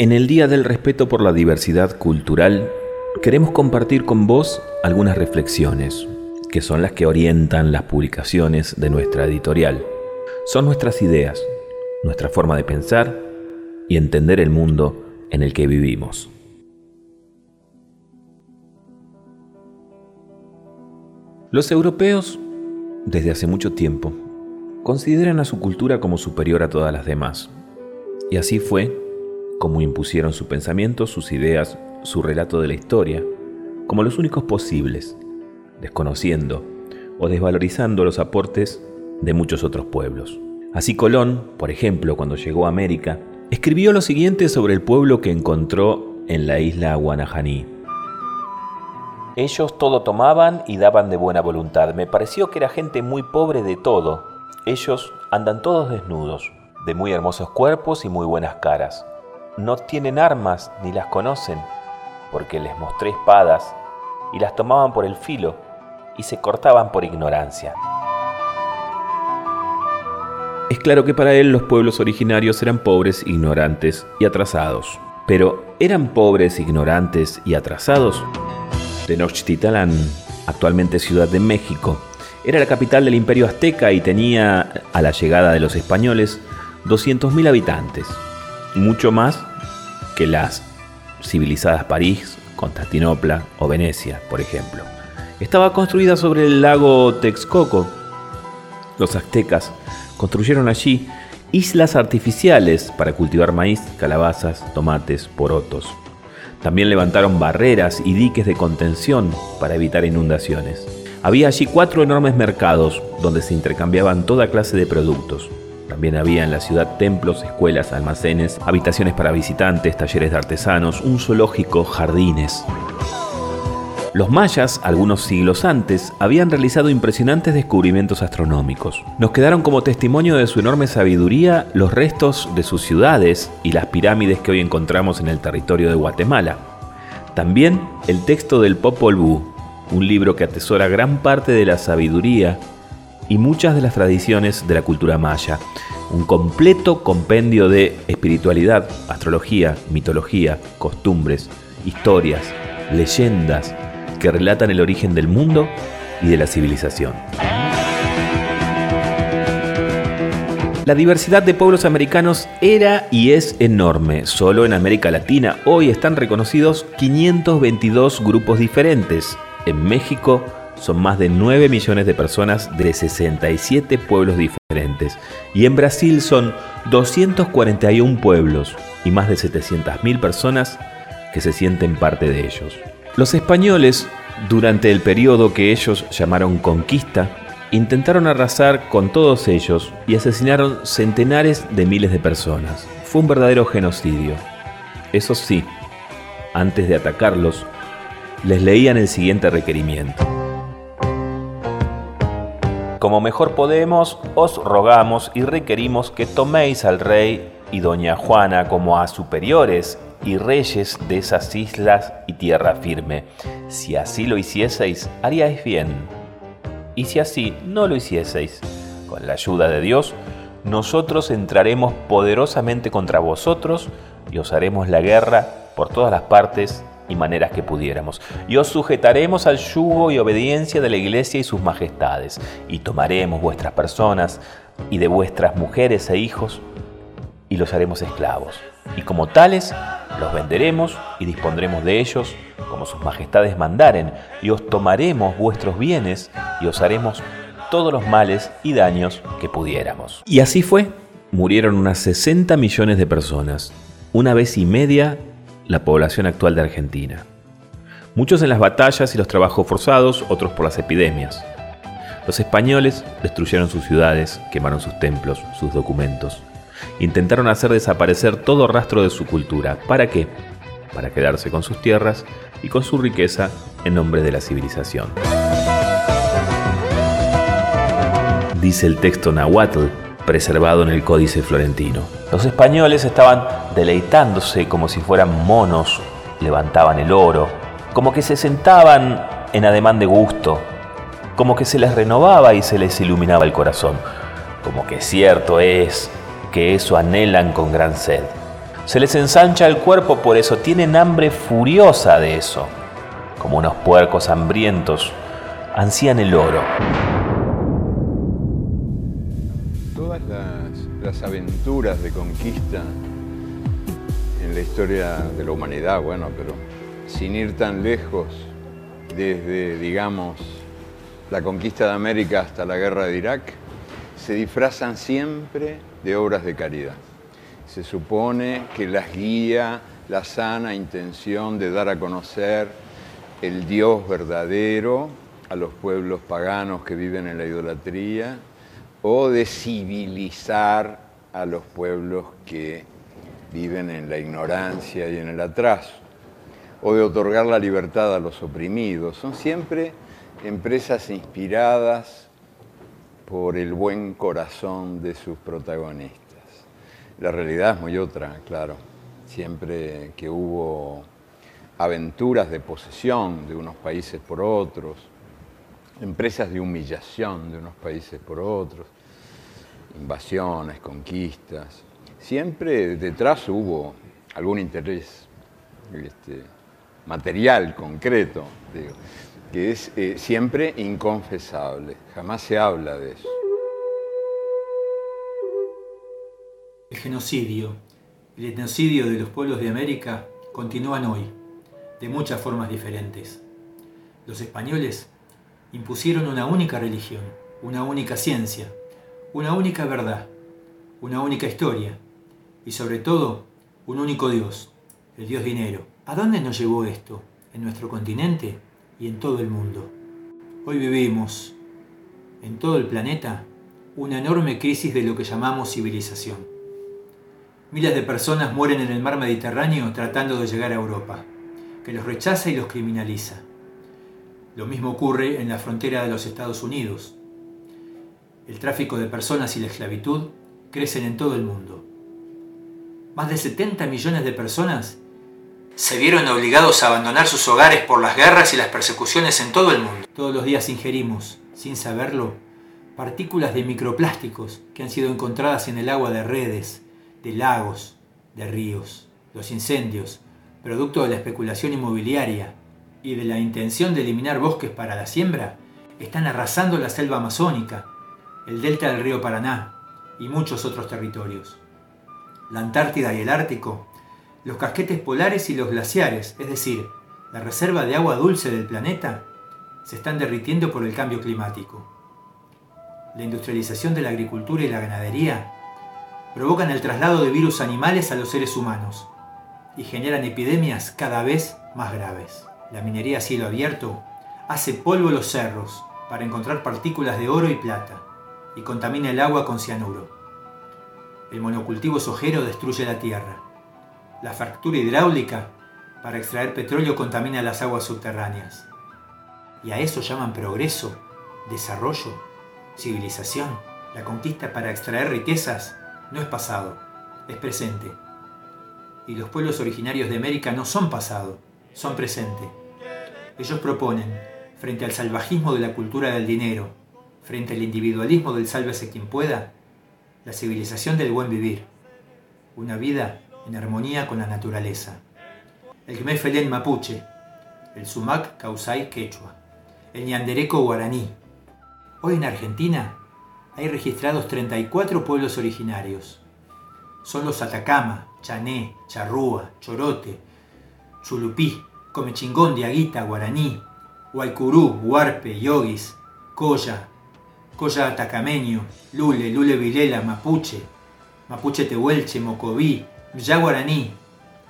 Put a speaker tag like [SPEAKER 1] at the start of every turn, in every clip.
[SPEAKER 1] En el Día del Respeto por la Diversidad Cultural, queremos compartir con vos algunas reflexiones, que son las que orientan las publicaciones de nuestra editorial. Son nuestras ideas, nuestra forma de pensar y entender el mundo en el que vivimos. Los europeos, desde hace mucho tiempo, consideran a su cultura como superior a todas las demás. Y así fue como impusieron su pensamiento, sus ideas, su relato de la historia, como los únicos posibles, desconociendo o desvalorizando los aportes de muchos otros pueblos. Así Colón, por ejemplo, cuando llegó a América, escribió lo siguiente sobre el pueblo que encontró en la isla Guanajaní. Ellos todo tomaban y daban de buena voluntad. Me pareció que era gente muy pobre de todo. Ellos andan todos desnudos, de muy hermosos cuerpos y muy buenas caras. No tienen armas ni las conocen, porque les mostré espadas y las tomaban por el filo y se cortaban por ignorancia. Es claro que para él los pueblos originarios eran pobres, ignorantes y atrasados. Pero ¿eran pobres, ignorantes y atrasados? Tenochtitlán, actualmente Ciudad de México, era la capital del imperio azteca y tenía, a la llegada de los españoles, 200.000 habitantes, mucho más que las civilizadas París, Constantinopla o Venecia, por ejemplo. Estaba construida sobre el lago Texcoco. Los aztecas construyeron allí islas artificiales para cultivar maíz, calabazas, tomates, porotos. También levantaron barreras y diques de contención para evitar inundaciones. Había allí cuatro enormes mercados donde se intercambiaban toda clase de productos. También había en la ciudad templos, escuelas, almacenes, habitaciones para visitantes, talleres de artesanos, un zoológico, jardines. Los mayas, algunos siglos antes, habían realizado impresionantes descubrimientos astronómicos. Nos quedaron como testimonio de su enorme sabiduría los restos de sus ciudades y las pirámides que hoy encontramos en el territorio de Guatemala. También el texto del Popol Vuh, un libro que atesora gran parte de la sabiduría y muchas de las tradiciones de la cultura maya. Un completo compendio de espiritualidad, astrología, mitología, costumbres, historias, leyendas, que relatan el origen del mundo y de la civilización. La diversidad de pueblos americanos era y es enorme. Solo en América Latina hoy están reconocidos 522 grupos diferentes. En México son más de 9 millones de personas de 67 pueblos diferentes. Y en Brasil son 241 pueblos y más de 700.000 personas que se sienten parte de ellos. Los españoles, durante el periodo que ellos llamaron conquista, intentaron arrasar con todos ellos y asesinaron centenares de miles de personas. Fue un verdadero genocidio. Eso sí, antes de atacarlos, les leían el siguiente requerimiento. Como mejor podemos, os rogamos y requerimos que toméis al rey y doña Juana como a superiores y reyes de esas islas y tierra firme. Si así lo hicieseis, haríais bien. Y si así no lo hicieseis, con la ayuda de Dios, nosotros entraremos poderosamente contra vosotros y os haremos la guerra por todas las partes y maneras que pudiéramos. Y os sujetaremos al yugo y obediencia de la iglesia y sus majestades, y tomaremos vuestras personas y de vuestras mujeres e hijos, y los haremos esclavos. Y como tales, los venderemos y dispondremos de ellos como sus majestades mandaren, y os tomaremos vuestros bienes y os haremos todos los males y daños que pudiéramos. Y así fue. Murieron unas 60 millones de personas, una vez y media la población actual de Argentina. Muchos en las batallas y los trabajos forzados, otros por las epidemias. Los españoles destruyeron sus ciudades, quemaron sus templos, sus documentos. Intentaron hacer desaparecer todo rastro de su cultura. ¿Para qué? Para quedarse con sus tierras y con su riqueza en nombre de la civilización. Dice el texto nahuatl, preservado en el Códice Florentino. Los españoles estaban deleitándose como si fueran monos, levantaban el oro, como que se sentaban en ademán de gusto, como que se les renovaba y se les iluminaba el corazón, como que cierto es que eso anhelan con gran sed. Se les ensancha el cuerpo por eso, tienen hambre furiosa de eso. Como unos puercos hambrientos, ansían el oro.
[SPEAKER 2] Aventuras de conquista en la historia de la humanidad, bueno, pero sin ir tan lejos, desde, digamos, la conquista de América hasta la guerra de Irak, se disfrazan siempre de obras de caridad. Se supone que las guía la sana intención de dar a conocer el Dios verdadero a los pueblos paganos que viven en la idolatría o de civilizar a los pueblos que viven en la ignorancia y en el atraso, o de otorgar la libertad a los oprimidos. Son siempre empresas inspiradas por el buen corazón de sus protagonistas. La realidad es muy otra, claro. Siempre que hubo aventuras de posesión de unos países por otros, empresas de humillación de unos países por otros, invasiones, conquistas, siempre detrás hubo algún interés este, material, concreto, digo que es eh, siempre inconfesable, jamás se habla de eso.
[SPEAKER 3] El genocidio, el etnocidio de los pueblos de América continúan hoy, de muchas formas diferentes. Los españoles impusieron una única religión, una única ciencia, una única verdad, una única historia y sobre todo un único Dios, el Dios dinero. ¿A dónde nos llevó esto? ¿En nuestro continente? y en todo el mundo. Hoy vivimos en todo el planeta una enorme crisis de lo que llamamos civilización. Miles de personas mueren en el mar Mediterráneo tratando de llegar a Europa, que los rechaza y los criminaliza. Lo mismo ocurre en la frontera de los Estados Unidos. El tráfico de personas y la esclavitud crecen en todo el mundo. Más de 70 millones de personas se vieron obligados a abandonar sus hogares por las guerras y las persecuciones en todo el mundo. Todos los días ingerimos, sin saberlo, partículas de microplásticos que han sido encontradas en el agua de redes, de lagos, de ríos. Los incendios, producto de la especulación inmobiliaria y de la intención de eliminar bosques para la siembra, están arrasando la selva amazónica, el delta del río Paraná y muchos otros territorios. La Antártida y el Ártico los casquetes polares y los glaciares, es decir, la reserva de agua dulce del planeta, se están derritiendo por el cambio climático. La industrialización de la agricultura y la ganadería provocan el traslado de virus animales a los seres humanos y generan epidemias cada vez más graves. La minería a cielo abierto hace polvo los cerros para encontrar partículas de oro y plata y contamina el agua con cianuro. El monocultivo sojero destruye la tierra la fractura hidráulica para extraer petróleo contamina las aguas subterráneas. Y a eso llaman progreso, desarrollo, civilización. La conquista para extraer riquezas no es pasado, es presente. Y los pueblos originarios de América no son pasado, son presente. Ellos proponen, frente al salvajismo de la cultura del dinero, frente al individualismo del sálvese quien pueda, la civilización del buen vivir. Una vida en armonía con la naturaleza. El Gmefelén mapuche, el Sumac causay quechua, el Ñandereco guaraní. Hoy en Argentina hay registrados 34 pueblos originarios. Son los Atacama, Chané, Charrúa, Chorote, Chulupí, Comechingón, Diaguita, Guaraní, Huaycurú, Huarpe, Yogis, Coya, Coya Atacameño, Lule, Lule Vilela, Mapuche, Mapuche Tehuelche, Mocoví, Yaguaraní,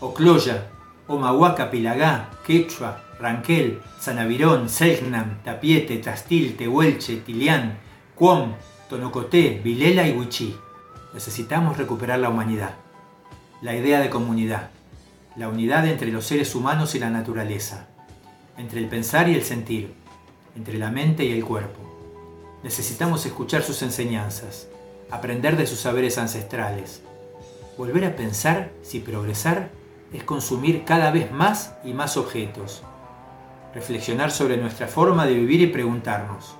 [SPEAKER 3] Ocloya, Omahuaca, Pilagá, Quechua, Ranquel, Sanavirón, Selknam, Tapiete, Tastil, Tehuelche, Tilián, Cuom, Tonocoté, Vilela y Huichí. Necesitamos recuperar la humanidad, la idea de comunidad, la unidad entre los seres humanos y la naturaleza, entre el pensar y el sentir, entre la mente y el cuerpo. Necesitamos escuchar sus enseñanzas, aprender de sus saberes ancestrales, volver a pensar si progresar es consumir cada vez más y más objetos. Reflexionar sobre nuestra forma de vivir y preguntarnos,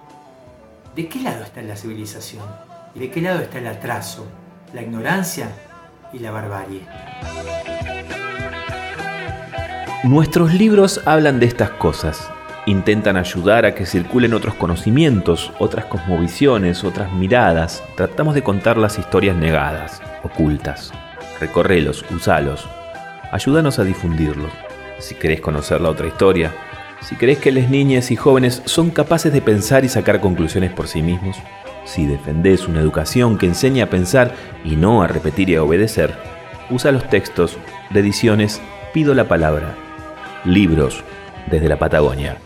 [SPEAKER 3] ¿de qué lado está la civilización? ¿Y de qué lado está el atraso, la ignorancia y la barbarie.
[SPEAKER 1] Nuestros libros hablan de estas cosas. Intentan ayudar a que circulen otros conocimientos, otras cosmovisiones, otras miradas. Tratamos de contar las historias negadas, ocultas. Recorrelos, usalos. Ayúdanos a difundirlos. Si querés conocer la otra historia, si crees que las niñas y jóvenes son capaces de pensar y sacar conclusiones por sí mismos, si defendés una educación que enseña a pensar y no a repetir y a obedecer, usa los textos de ediciones Pido la Palabra Libros desde la Patagonia.